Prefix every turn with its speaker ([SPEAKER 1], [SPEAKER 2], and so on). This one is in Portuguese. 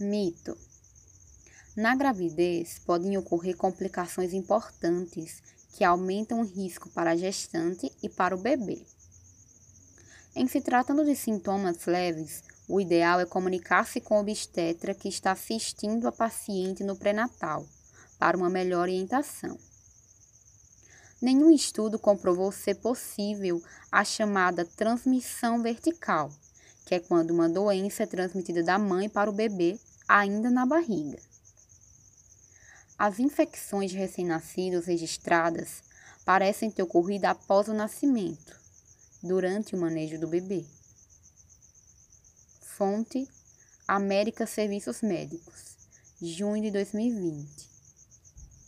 [SPEAKER 1] Mito. Na gravidez, podem ocorrer complicações importantes que aumentam o risco para a gestante e para o bebê. Em se tratando de sintomas leves, o ideal é comunicar-se com o obstetra que está assistindo a paciente no pré-natal, para uma melhor orientação. Nenhum estudo comprovou ser possível a chamada transmissão vertical, que é quando uma doença é transmitida da mãe para o bebê ainda na barriga. As infecções de recém-nascidos registradas parecem ter ocorrido após o nascimento, durante o manejo do bebê. Fonte: América Serviços Médicos, junho de 2020.